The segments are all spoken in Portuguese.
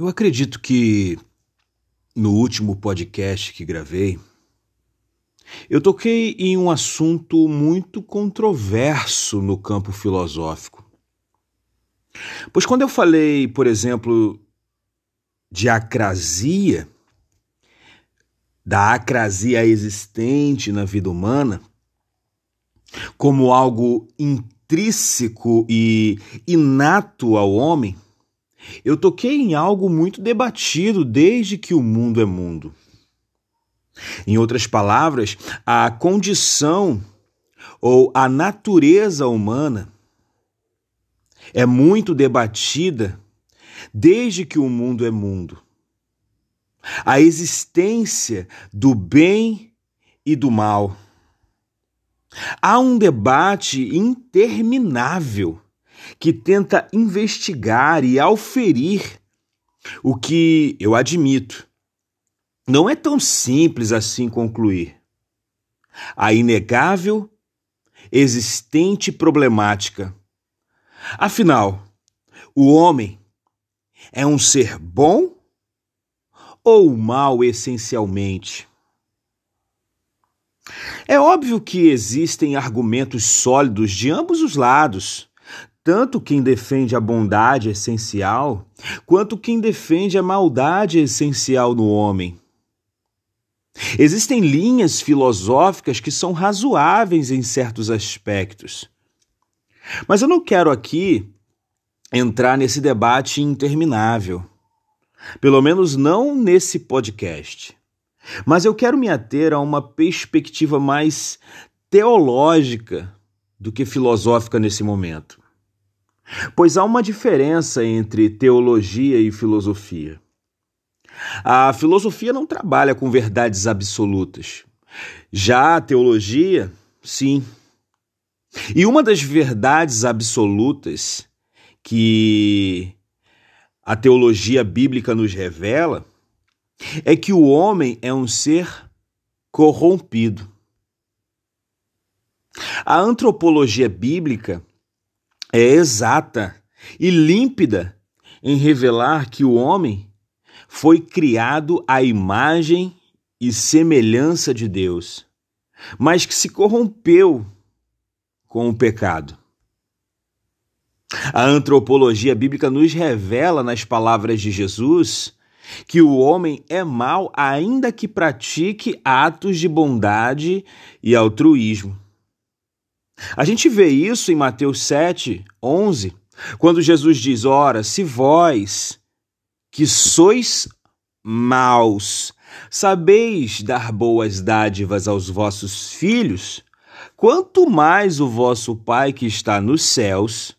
Eu acredito que no último podcast que gravei, eu toquei em um assunto muito controverso no campo filosófico. Pois quando eu falei, por exemplo, de acrasia, da acrasia existente na vida humana, como algo intrínseco e inato ao homem, eu toquei em algo muito debatido desde que o mundo é mundo. Em outras palavras, a condição ou a natureza humana é muito debatida desde que o mundo é mundo. A existência do bem e do mal. Há um debate interminável que tenta investigar e auferir o que eu admito. Não é tão simples assim concluir. A inegável, existente problemática. Afinal, o homem é um ser bom ou mal essencialmente? É óbvio que existem argumentos sólidos de ambos os lados tanto quem defende a bondade essencial, quanto quem defende a maldade essencial no homem. Existem linhas filosóficas que são razoáveis em certos aspectos. Mas eu não quero aqui entrar nesse debate interminável. Pelo menos não nesse podcast. Mas eu quero me ater a uma perspectiva mais teológica do que filosófica nesse momento. Pois há uma diferença entre teologia e filosofia. A filosofia não trabalha com verdades absolutas. Já a teologia, sim. E uma das verdades absolutas que a teologia bíblica nos revela é que o homem é um ser corrompido. A antropologia bíblica é exata e límpida em revelar que o homem foi criado à imagem e semelhança de Deus, mas que se corrompeu com o pecado. A antropologia bíblica nos revela nas palavras de Jesus que o homem é mau ainda que pratique atos de bondade e altruísmo. A gente vê isso em Mateus 7, 11, quando Jesus diz: Ora, se vós, que sois maus, sabeis dar boas dádivas aos vossos filhos, quanto mais o vosso Pai que está nos céus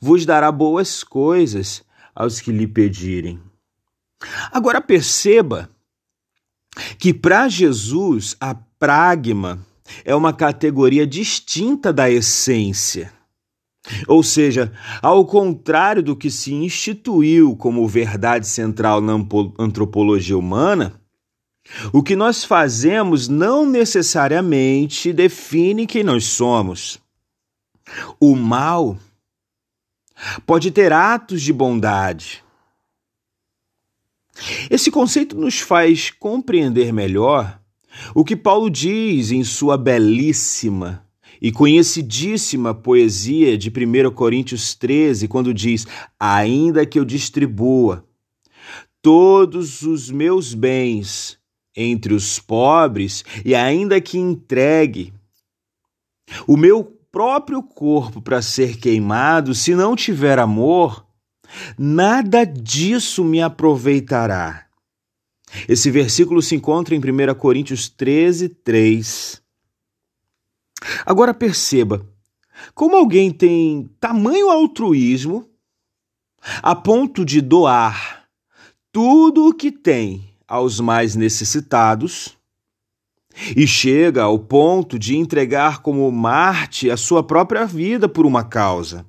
vos dará boas coisas aos que lhe pedirem. Agora perceba que para Jesus a pragma é uma categoria distinta da essência. Ou seja, ao contrário do que se instituiu como verdade central na antropologia humana, o que nós fazemos não necessariamente define quem nós somos. O mal pode ter atos de bondade. Esse conceito nos faz compreender melhor o que Paulo diz em sua belíssima e conhecidíssima poesia de 1 Coríntios 13, quando diz: Ainda que eu distribua todos os meus bens entre os pobres, e ainda que entregue o meu próprio corpo para ser queimado, se não tiver amor, nada disso me aproveitará. Esse versículo se encontra em 1 Coríntios 13, 3. Agora perceba, como alguém tem tamanho altruísmo a ponto de doar tudo o que tem aos mais necessitados e chega ao ponto de entregar como Marte a sua própria vida por uma causa.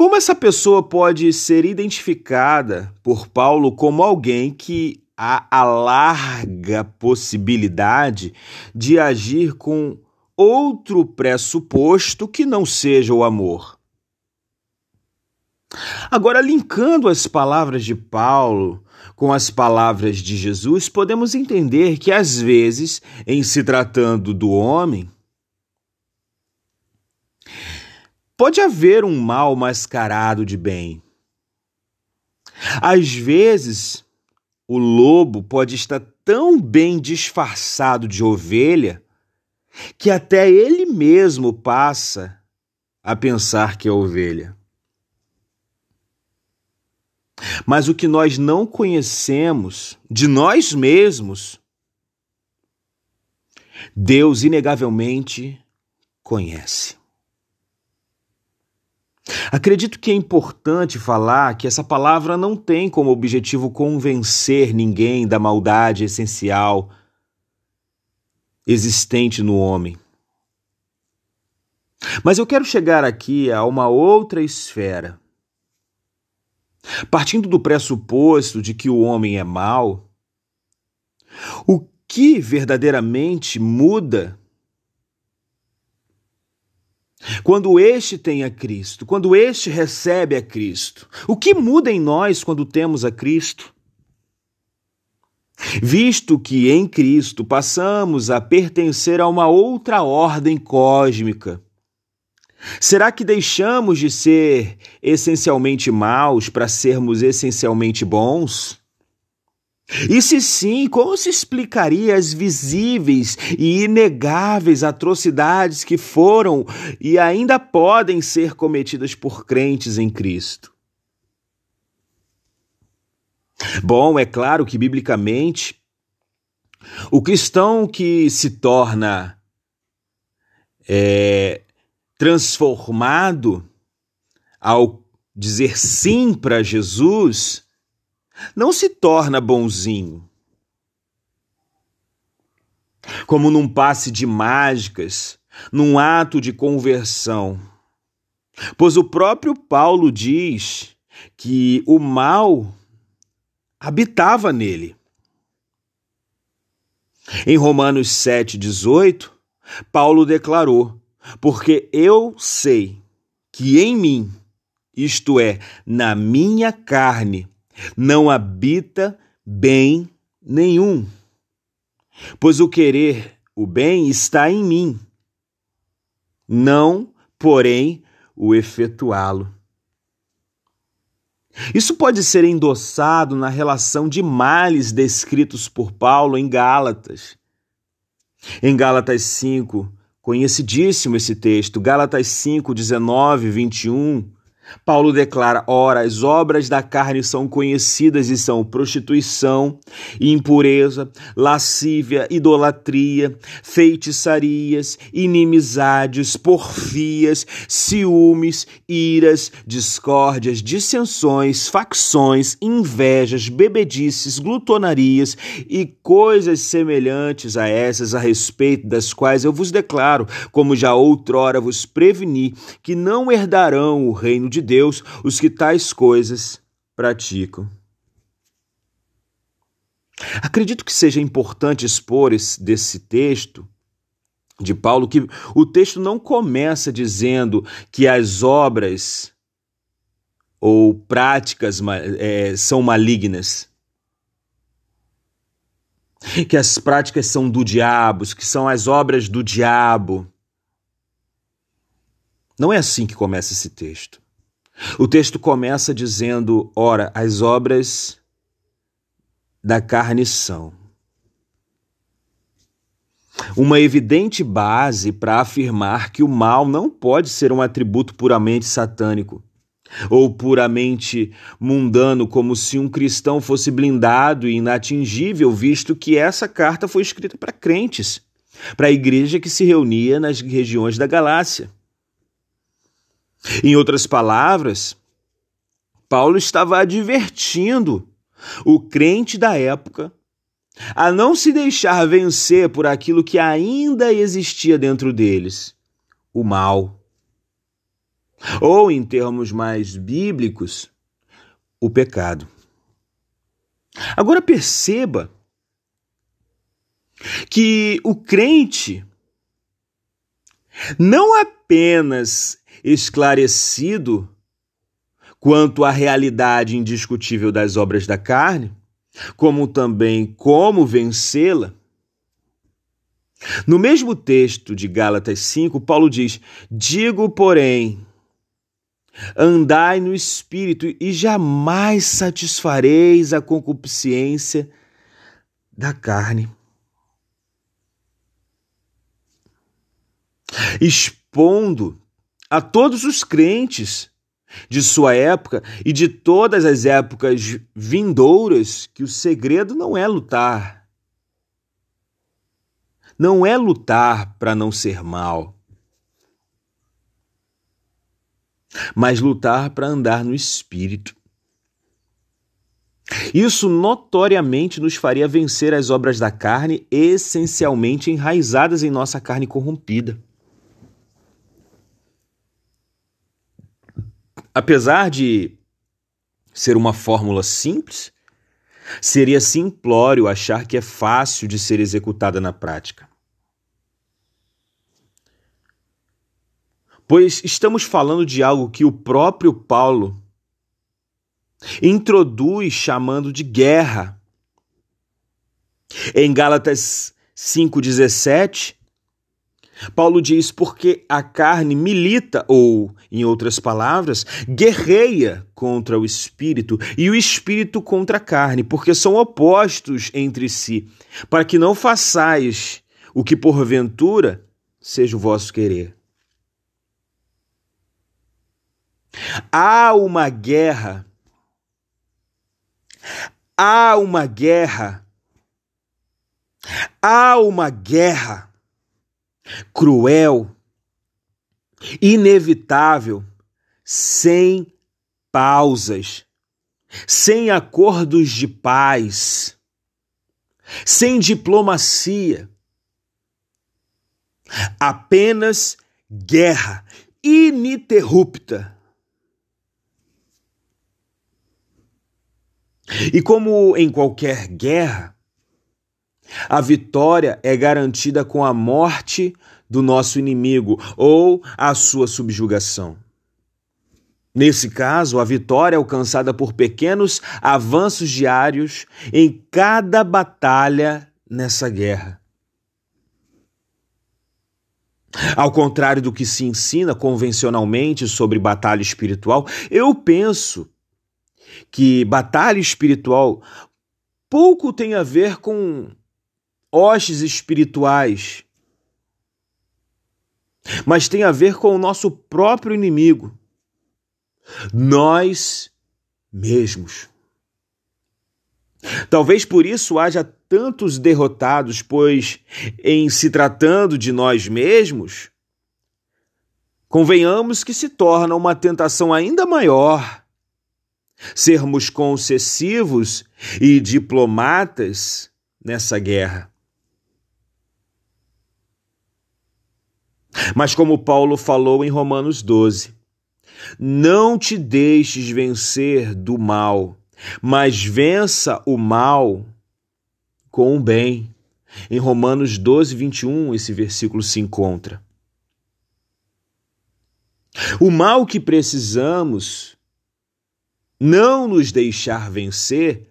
Como essa pessoa pode ser identificada por Paulo como alguém que há a larga possibilidade de agir com outro pressuposto que não seja o amor? Agora, linkando as palavras de Paulo com as palavras de Jesus, podemos entender que, às vezes, em se tratando do homem, pode haver um mal mascarado de bem. Às vezes, o lobo pode estar tão bem disfarçado de ovelha que até ele mesmo passa a pensar que é ovelha. Mas o que nós não conhecemos de nós mesmos, Deus inegavelmente conhece. Acredito que é importante falar que essa palavra não tem como objetivo convencer ninguém da maldade essencial existente no homem. Mas eu quero chegar aqui a uma outra esfera. Partindo do pressuposto de que o homem é mau, o que verdadeiramente muda quando este tem a Cristo, quando este recebe a Cristo, o que muda em nós quando temos a Cristo? Visto que em Cristo passamos a pertencer a uma outra ordem cósmica, será que deixamos de ser essencialmente maus para sermos essencialmente bons? E se sim, como se explicaria as visíveis e inegáveis atrocidades que foram e ainda podem ser cometidas por crentes em Cristo? Bom, é claro que biblicamente o cristão que se torna é, transformado ao dizer sim para Jesus não se torna bonzinho. Como num passe de mágicas, num ato de conversão. Pois o próprio Paulo diz que o mal habitava nele. Em Romanos 7,18, Paulo declarou: Porque eu sei que em mim, isto é, na minha carne, não habita bem nenhum. Pois o querer o bem está em mim, não, porém, o efetuá-lo. Isso pode ser endossado na relação de males descritos por Paulo em Gálatas. Em Gálatas 5, conhecidíssimo esse texto, Gálatas 5, 19, 21, Paulo declara: ora, as obras da carne são conhecidas e são prostituição, impureza, lascívia, idolatria, feitiçarias, inimizades, porfias, ciúmes, iras, discórdias, dissensões, facções, invejas, bebedices, glutonarias e coisas semelhantes a essas, a respeito das quais eu vos declaro, como já outrora vos preveni, que não herdarão o reino de de Deus os que tais coisas praticam. Acredito que seja importante expor esse, desse texto de Paulo que o texto não começa dizendo que as obras ou práticas é, são malignas. Que as práticas são do diabo, que são as obras do diabo. Não é assim que começa esse texto. O texto começa dizendo: ora, as obras da carne são. Uma evidente base para afirmar que o mal não pode ser um atributo puramente satânico ou puramente mundano, como se um cristão fosse blindado e inatingível, visto que essa carta foi escrita para crentes, para a igreja que se reunia nas regiões da Galácia. Em outras palavras, Paulo estava advertindo o crente da época a não se deixar vencer por aquilo que ainda existia dentro deles, o mal. Ou, em termos mais bíblicos, o pecado. Agora perceba que o crente não apenas esclarecido quanto à realidade indiscutível das obras da carne, como também como vencê-la. No mesmo texto de Gálatas 5, Paulo diz: Digo, porém, andai no espírito e jamais satisfareis a concupiscência da carne. Expondo a todos os crentes de sua época e de todas as épocas vindouras que o segredo não é lutar. Não é lutar para não ser mal, mas lutar para andar no espírito. Isso notoriamente nos faria vencer as obras da carne, essencialmente enraizadas em nossa carne corrompida. Apesar de ser uma fórmula simples, seria simplório achar que é fácil de ser executada na prática. Pois estamos falando de algo que o próprio Paulo introduz chamando de guerra. Em Gálatas 5,17, Paulo diz: porque a carne milita, ou, em outras palavras, guerreia contra o espírito, e o espírito contra a carne, porque são opostos entre si, para que não façais o que porventura seja o vosso querer. Há uma guerra, há uma guerra, há uma guerra cruel, inevitável, sem pausas, sem acordos de paz, sem diplomacia. Apenas guerra ininterrupta. E como em qualquer guerra, a vitória é garantida com a morte do nosso inimigo ou a sua subjugação. Nesse caso, a vitória é alcançada por pequenos avanços diários em cada batalha nessa guerra. Ao contrário do que se ensina convencionalmente sobre batalha espiritual, eu penso que batalha espiritual pouco tem a ver com hostes espirituais, mas tem a ver com o nosso próprio inimigo, nós mesmos. Talvez por isso haja tantos derrotados, pois, em se tratando de nós mesmos, convenhamos que se torna uma tentação ainda maior sermos concessivos e diplomatas nessa guerra. Mas como Paulo falou em Romanos 12, não te deixes vencer do mal, mas vença o mal com o bem. Em Romanos 12, 21, esse versículo se encontra. O mal que precisamos não nos deixar vencer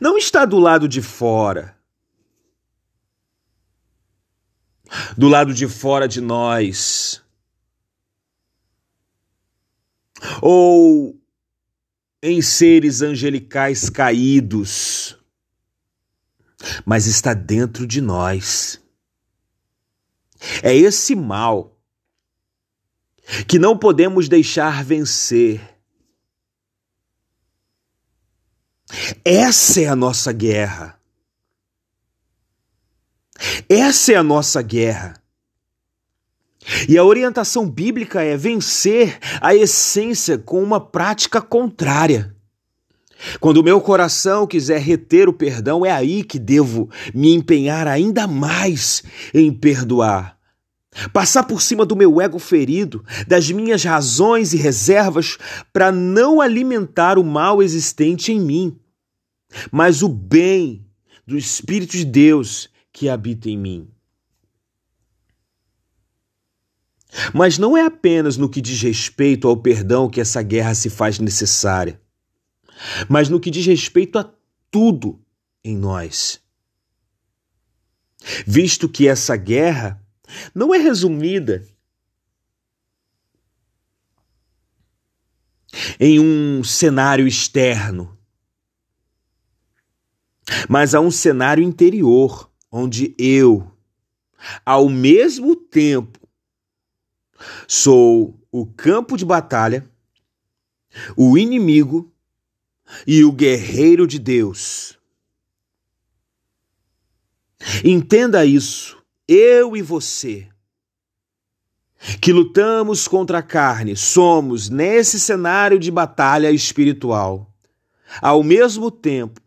não está do lado de fora, do lado de fora de nós. Ou em seres angelicais caídos, mas está dentro de nós. É esse mal que não podemos deixar vencer. Essa é a nossa guerra. Essa é a nossa guerra. E a orientação bíblica é vencer a essência com uma prática contrária. Quando o meu coração quiser reter o perdão, é aí que devo me empenhar ainda mais em perdoar. Passar por cima do meu ego ferido, das minhas razões e reservas, para não alimentar o mal existente em mim, mas o bem do Espírito de Deus que habita em mim. Mas não é apenas no que diz respeito ao perdão que essa guerra se faz necessária, mas no que diz respeito a tudo em nós. Visto que essa guerra não é resumida em um cenário externo, mas há um cenário interior, onde eu, ao mesmo tempo, sou o campo de batalha, o inimigo e o guerreiro de Deus. Entenda isso, eu e você, que lutamos contra a carne, somos, nesse cenário de batalha espiritual, ao mesmo tempo,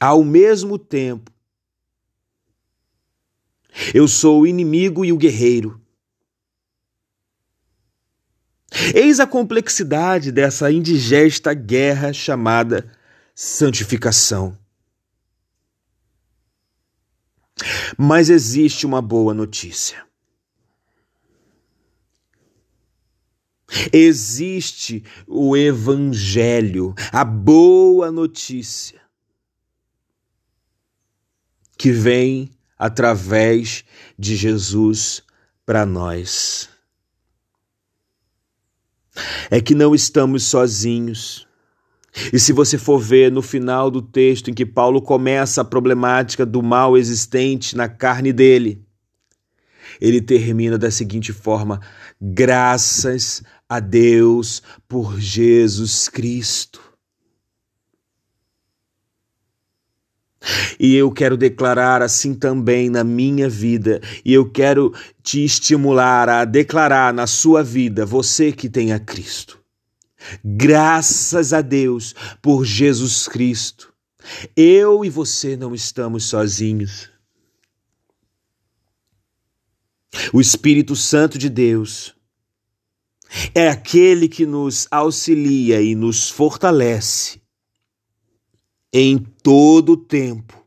ao mesmo tempo, eu sou o inimigo e o guerreiro. Eis a complexidade dessa indigesta guerra chamada santificação. Mas existe uma boa notícia. Existe o Evangelho, a boa notícia, que vem através de Jesus para nós. É que não estamos sozinhos. E se você for ver no final do texto em que Paulo começa a problemática do mal existente na carne dele, ele termina da seguinte forma: graças a Deus por Jesus Cristo. E eu quero declarar assim também na minha vida, e eu quero te estimular a declarar na sua vida, você que tem a Cristo. Graças a Deus por Jesus Cristo. Eu e você não estamos sozinhos. O Espírito Santo de Deus é aquele que nos auxilia e nos fortalece em todo o tempo,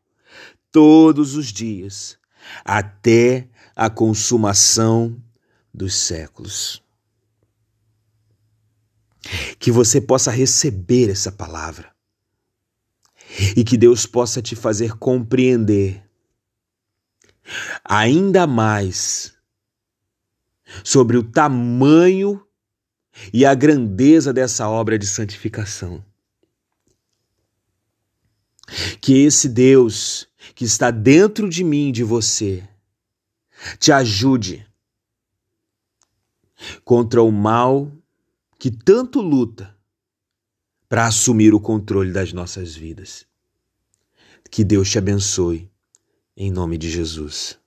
todos os dias, até a consumação dos séculos. Que você possa receber essa palavra e que Deus possa te fazer compreender ainda mais sobre o tamanho e a grandeza dessa obra de santificação. Que esse Deus que está dentro de mim, de você, te ajude contra o mal que tanto luta para assumir o controle das nossas vidas. Que Deus te abençoe, em nome de Jesus.